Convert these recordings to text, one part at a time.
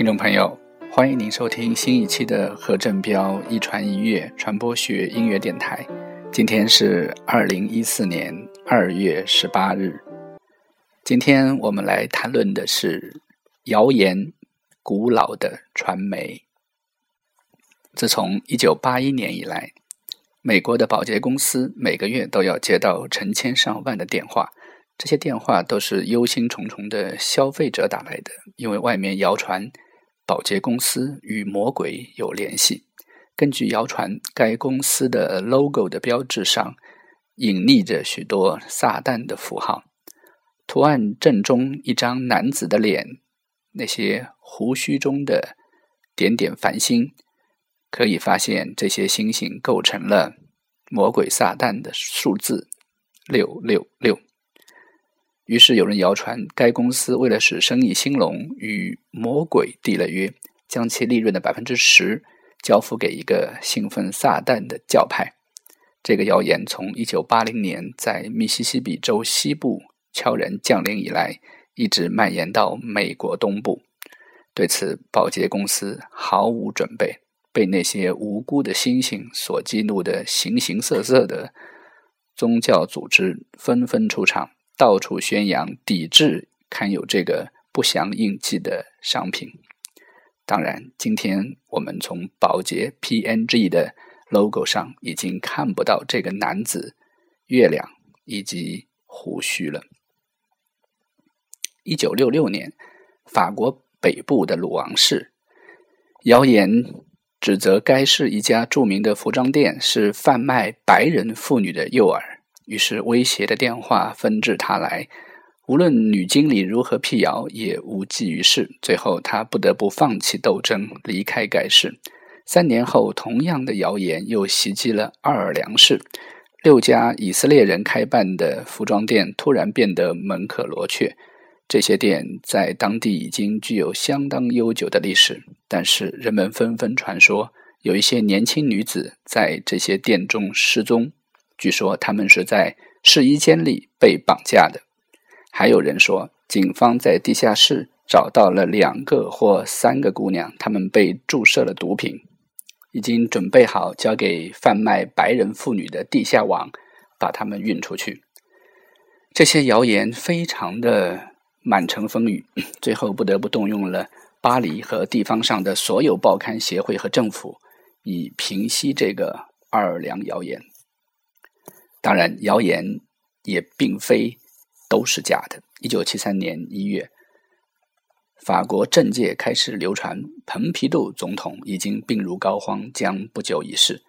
听众朋友，欢迎您收听新一期的何振彪一传一乐传播学音乐电台。今天是二零一四年二月十八日。今天我们来谈论的是谣言，古老的传媒。自从一九八一年以来，美国的保洁公司每个月都要接到成千上万的电话。这些电话都是忧心忡忡的消费者打来的，因为外面谣传保洁公司与魔鬼有联系。根据谣传，该公司的 logo 的标志上隐匿着许多撒旦的符号，图案正中一张男子的脸，那些胡须中的点点繁星，可以发现这些星星构成了魔鬼撒旦的数字六六六。于是有人谣传，该公司为了使生意兴隆，与魔鬼缔了约，将其利润的百分之十交付给一个信奉撒旦的教派。这个谣言从一九八零年在密西西比州西部悄然降临以来，一直蔓延到美国东部。对此，保洁公司毫无准备，被那些无辜的星星所激怒的形形色色的宗教组织纷纷出场。到处宣扬抵制刊有这个不祥印记的商品。当然，今天我们从宝洁 PNG 的 logo 上已经看不到这个男子、月亮以及胡须了。一九六六年，法国北部的鲁昂市，谣言指责该市一家著名的服装店是贩卖白人妇女的诱饵。于是，威胁的电话纷至沓来。无论女经理如何辟谣，也无济于事。最后，他不得不放弃斗争，离开该市。三年后，同样的谣言又袭击了奥尔良市。六家以色列人开办的服装店突然变得门可罗雀。这些店在当地已经具有相当悠久的历史，但是人们纷纷传说，有一些年轻女子在这些店中失踪。据说他们是在试衣间里被绑架的，还有人说，警方在地下室找到了两个或三个姑娘，她们被注射了毒品，已经准备好交给贩卖白人妇女的地下网，把她们运出去。这些谣言非常的满城风雨，最后不得不动用了巴黎和地方上的所有报刊协会和政府，以平息这个奥尔良谣言。当然，谣言也并非都是假的。一九七三年一月，法国政界开始流传蓬皮杜总统已经病入膏肓，将不久一逝。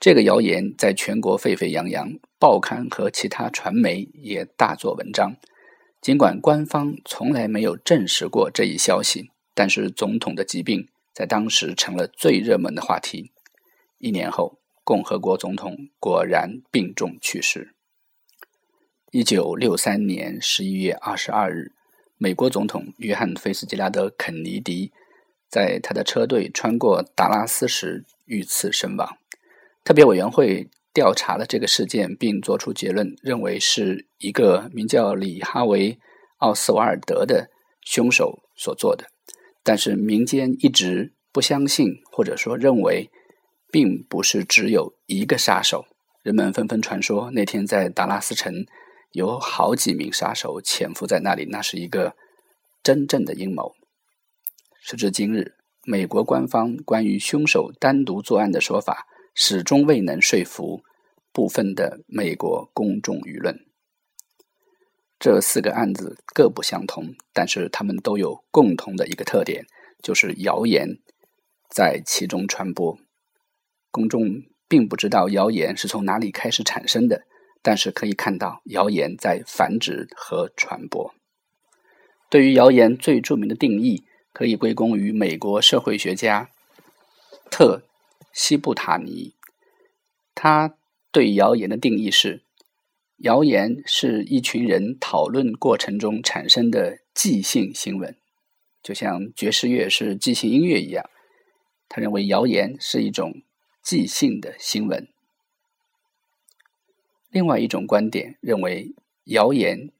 这个谣言在全国沸沸扬扬，报刊和其他传媒也大做文章。尽管官方从来没有证实过这一消息，但是总统的疾病在当时成了最热门的话题。一年后。共和国总统果然病重去世。一九六三年十一月二十二日，美国总统约翰·菲斯吉拉德·肯尼迪在他的车队穿过达拉斯时遇刺身亡。特别委员会调查了这个事件，并作出结论，认为是一个名叫里哈维·奥斯瓦尔德的凶手所做的。但是民间一直不相信，或者说认为。并不是只有一个杀手，人们纷纷传说那天在达拉斯城有好几名杀手潜伏在那里，那是一个真正的阴谋。时至今日，美国官方关于凶手单独作案的说法始终未能说服部分的美国公众舆论。这四个案子各不相同，但是他们都有共同的一个特点，就是谣言在其中传播。公众并不知道谣言是从哪里开始产生的，但是可以看到谣言在繁殖和传播。对于谣言最著名的定义，可以归功于美国社会学家特西布塔尼。他对谣言的定义是：谣言是一群人讨论过程中产生的即兴新闻，就像爵士乐是即兴音乐一样。他认为谣言是一种。即兴的新闻。另外一种观点认为，谣言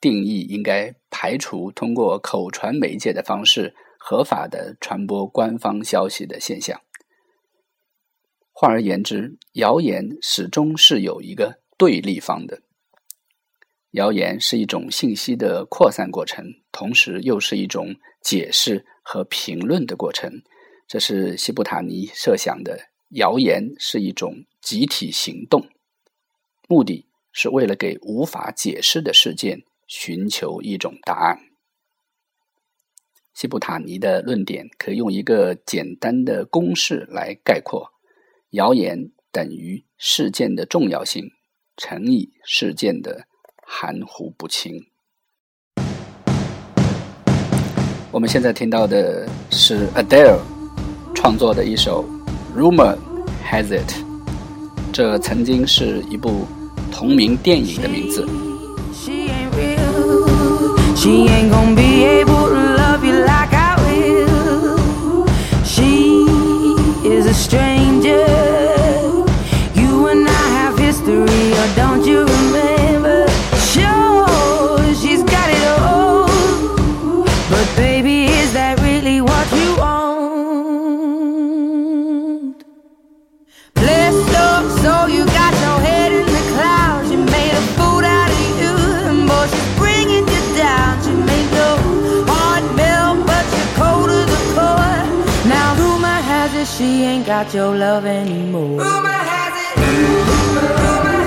定义应该排除通过口传媒介的方式合法的传播官方消息的现象。换而言之，谣言始终是有一个对立方的。谣言是一种信息的扩散过程，同时又是一种解释和评论的过程。这是西布塔尼设想的。谣言是一种集体行动，目的是为了给无法解释的事件寻求一种答案。西布塔尼的论点可以用一个简单的公式来概括：谣言等于事件的重要性乘以事件的含糊不清。我们现在听到的是 Adele 创作的一首。Rumor has it，这曾经是一部同名电影的名字。ain't got your love anymore. Rumor has it. Rumor, rumor.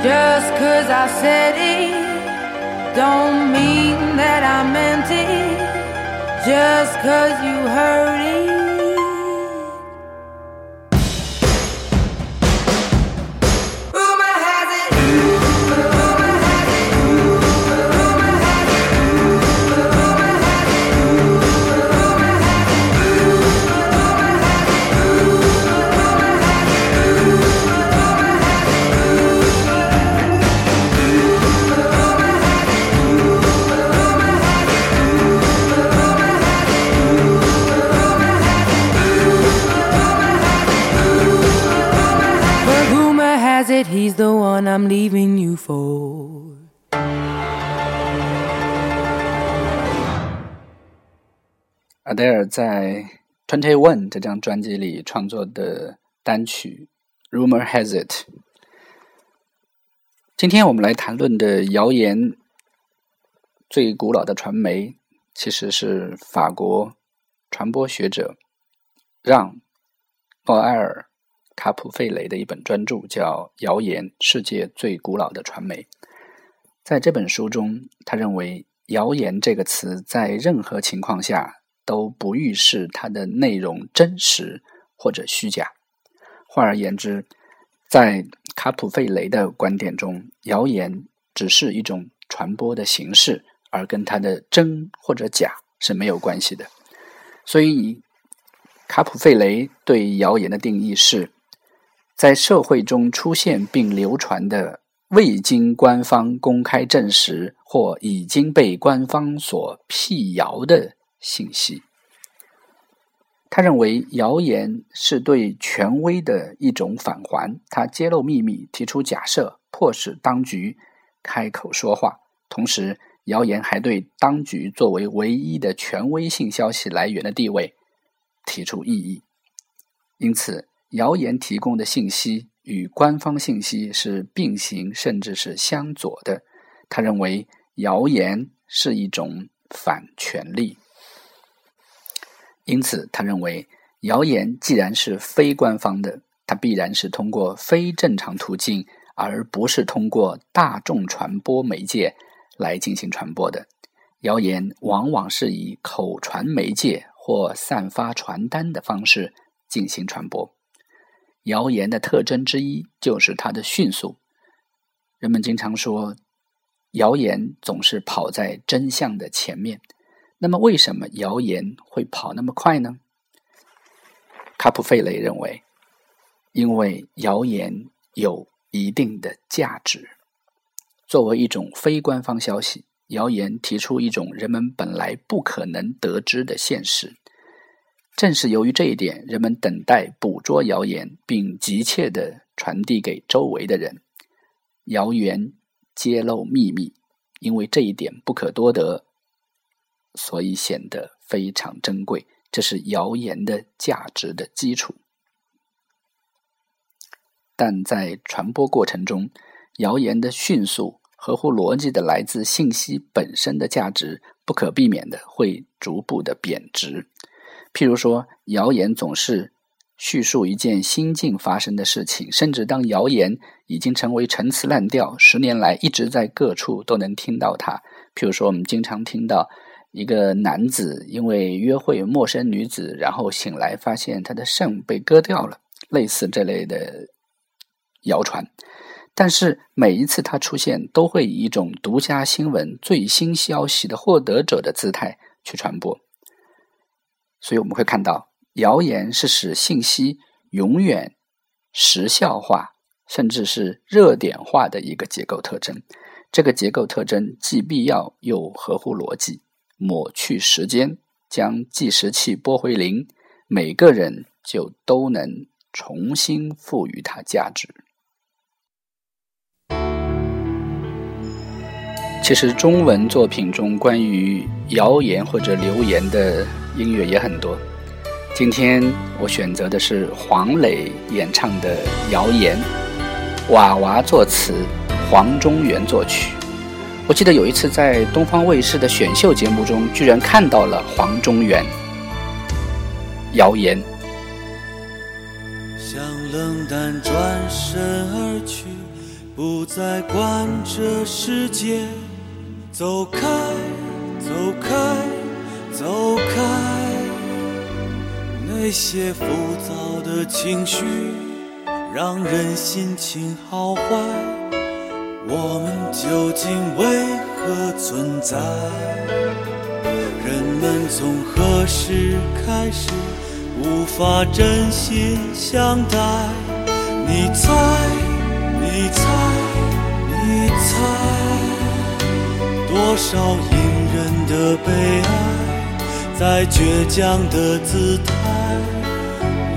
Just cause I said it, don't mean that I meant it, just cause you heard I'm leaving you for. 阿黛尔在《Twenty One》这张专辑里创作的单曲《Rumor Has It》。今天我们来谈论的谣言最古老的传媒，其实是法国传播学者让·鲍埃尔。卡普费雷的一本专著叫《谣言：世界最古老的传媒》。在这本书中，他认为“谣言”这个词在任何情况下都不预示它的内容真实或者虚假。换而言之，在卡普费雷的观点中，谣言只是一种传播的形式，而跟它的真或者假是没有关系的。所以，卡普费雷对谣言的定义是：在社会中出现并流传的未经官方公开证实或已经被官方所辟谣的信息。他认为谣言是对权威的一种返还，他揭露秘密、提出假设，迫使当局开口说话。同时，谣言还对当局作为唯一的权威性消息来源的地位提出异议。因此，谣言提供的信息与官方信息是并行，甚至是相左的。他认为谣言是一种反权力。因此，他认为，谣言既然是非官方的，它必然是通过非正常途径，而不是通过大众传播媒介来进行传播的。谣言往往是以口传媒介或散发传单的方式进行传播。谣言的特征之一就是它的迅速。人们经常说，谣言总是跑在真相的前面。那么，为什么谣言会跑那么快呢？卡普费雷认为，因为谣言有一定的价值。作为一种非官方消息，谣言提出一种人们本来不可能得知的现实。正是由于这一点，人们等待捕捉谣言，并急切的传递给周围的人。谣言揭露秘密，因为这一点不可多得。所以显得非常珍贵，这是谣言的价值的基础。但在传播过程中，谣言的迅速、合乎逻辑的来自信息本身的价值，不可避免的会逐步的贬值。譬如说，谣言总是叙述一件新近发生的事情，甚至当谣言已经成为陈词滥调，十年来一直在各处都能听到它。譬如说，我们经常听到。一个男子因为约会陌生女子，然后醒来发现他的肾被割掉了，类似这类的谣传。但是每一次他出现，都会以一种独家新闻、最新消息的获得者的姿态去传播。所以我们会看到，谣言是使信息永远时效化，甚至是热点化的一个结构特征。这个结构特征既必要又合乎逻辑。抹去时间，将计时器拨回零，每个人就都能重新赋予它价值。其实，中文作品中关于谣言或者流言的音乐也很多。今天我选择的是黄磊演唱的《谣言》，娃娃作词，黄中原作曲。我记得有一次在东方卫视的选秀节目中，居然看到了黄中原。谣言。像冷淡转身而去，不再管这世界。走开，走开，走开。那些浮躁的情绪，让人心情好坏。我们究竟为何存在？人们从何时开始无法真心相待？你猜，你猜，你猜，多少隐忍的悲哀，在倔强的姿态，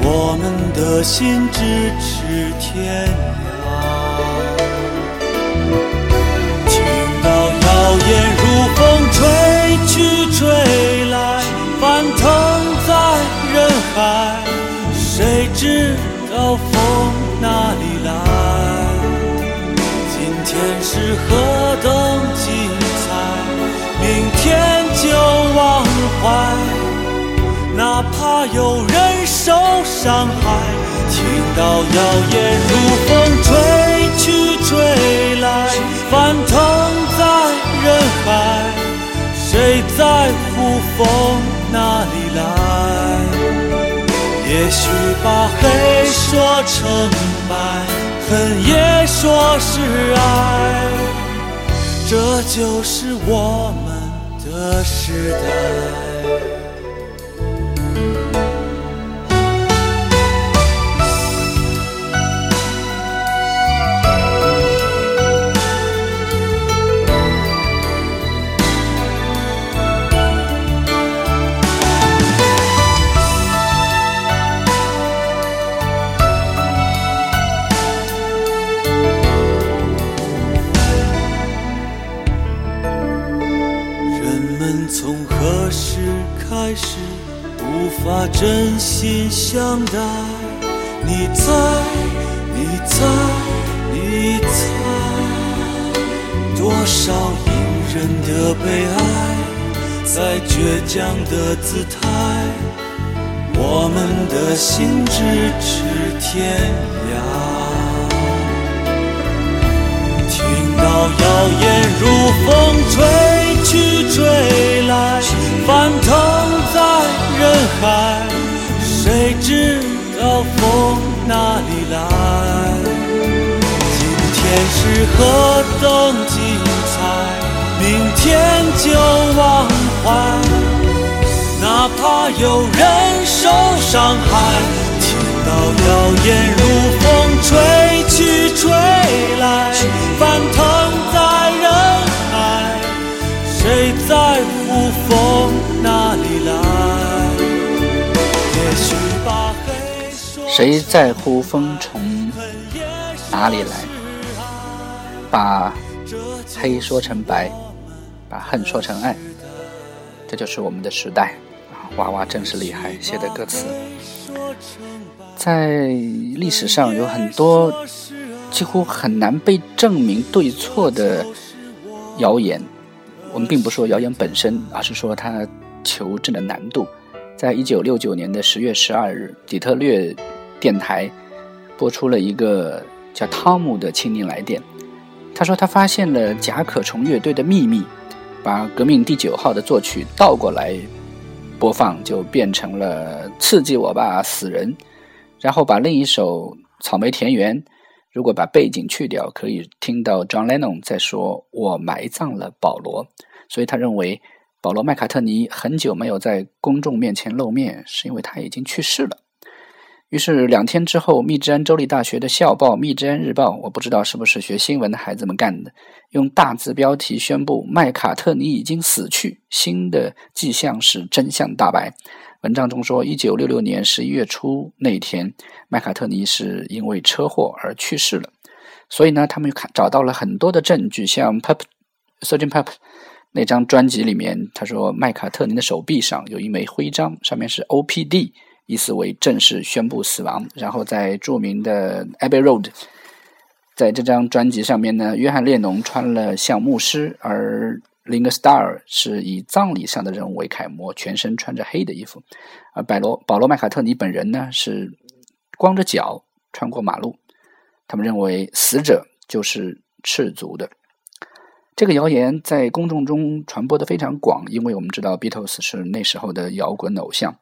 我们的心咫尺天涯。听到谣言如风吹去吹来，翻腾在人海。谁知道风哪里来？今天是何等怕有人受伤害，听到谣言如风吹去吹来，翻腾在。人海，谁在乎风哪里来？也许把黑说成白，恨也说是爱，这就是我们的时代。法真心相待？你猜，你猜，你猜，多少隐忍的悲哀，在倔强的姿态，我们的心咫尺天涯。听到谣言如风吹去吹来，翻腾人海，谁知道风哪里来？今天是何等精彩，明天就忘怀，哪怕有人受伤害。听到谣言如风吹去吹来，翻腾谁在乎风从哪里来？把黑说成白，把恨说成爱，这就是我们的时代！娃娃真是厉害，写的歌词。在历史上有很多几乎很难被证明对错的谣言。我们并不说谣言本身，而是说它求证的难度。在一九六九年的十月十二日，底特律电台播出了一个叫汤姆的青年来电。他说他发现了甲壳虫乐队的秘密，把《革命第九号》的作曲倒过来播放，就变成了“刺激我吧，死人”。然后把另一首《草莓田园》，如果把背景去掉，可以听到 John Lennon 在说：“我埋葬了保罗。”所以他认为保罗·麦卡特尼很久没有在公众面前露面，是因为他已经去世了。于是两天之后，密芝安州立大学的校报《密芝安日报》，我不知道是不是学新闻的孩子们干的，用大字标题宣布麦卡特尼已经死去，新的迹象是真相大白。文章中说，一九六六年十一月初那天，麦卡特尼是因为车祸而去世了。所以呢，他们又看找到了很多的证据，像《Pop Sgt. Pop》那张专辑里面，他说麦卡特尼的手臂上有一枚徽章，上面是 OPD，意思为正式宣布死亡。然后在著名的 Abbey Road，在这张专辑上面呢，约翰列侬穿了像牧师，而 Lingo Starr 是以葬礼上的人物为楷模，全身穿着黑的衣服，而保罗保罗麦卡特尼本人呢是光着脚穿过马路。他们认为死者就是赤足的。这个谣言在公众中传播的非常广，因为我们知道 Beatles 是那时候的摇滚偶像，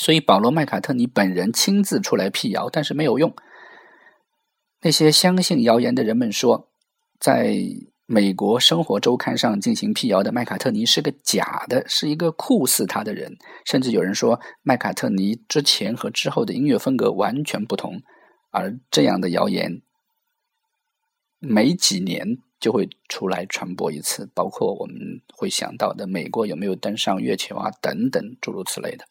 所以保罗麦卡特尼本人亲自出来辟谣，但是没有用。那些相信谣言的人们说，在美国生活周刊上进行辟谣的麦卡特尼是个假的，是一个酷似他的人。甚至有人说，麦卡特尼之前和之后的音乐风格完全不同。而这样的谣言，每几年就会出来传播一次，包括我们会想到的美国有没有登上月球啊等等诸如此类的。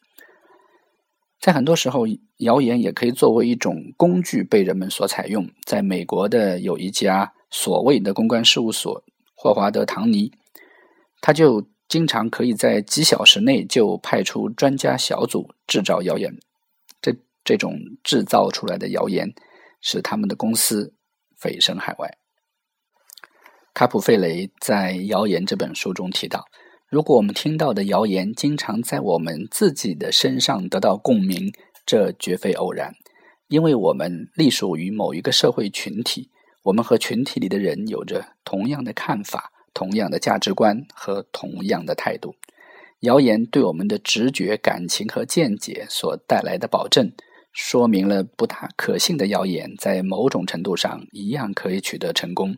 在很多时候，谣言也可以作为一种工具被人们所采用。在美国的有一家所谓的公关事务所霍华德·唐尼，他就经常可以在几小时内就派出专家小组制造谣言。这这种制造出来的谣言，使他们的公司蜚声海外。卡普费雷在《谣言》这本书中提到。如果我们听到的谣言经常在我们自己的身上得到共鸣，这绝非偶然，因为我们隶属于某一个社会群体，我们和群体里的人有着同样的看法、同样的价值观和同样的态度。谣言对我们的直觉、感情和见解所带来的保证，说明了不大可信的谣言在某种程度上一样可以取得成功。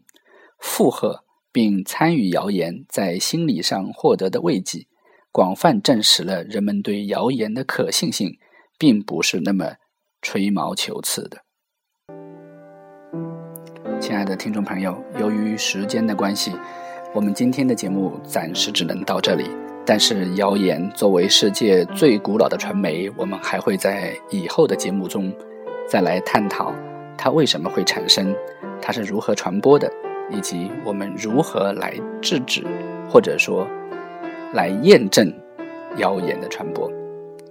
附和并参与谣言在心理上获得的慰藉，广泛证实了人们对谣言的可信性并不是那么吹毛求疵的。亲爱的听众朋友，由于时间的关系，我们今天的节目暂时只能到这里。但是，谣言作为世界最古老的传媒，我们还会在以后的节目中再来探讨它为什么会产生，它是如何传播的，以及我们如何来制止，或者说来验证谣言的传播。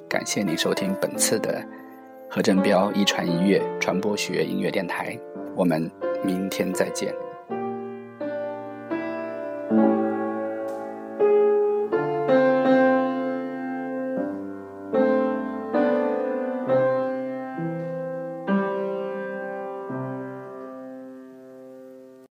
感谢您收听本次的何振彪一传一乐传播学音乐电台，我们明天再见。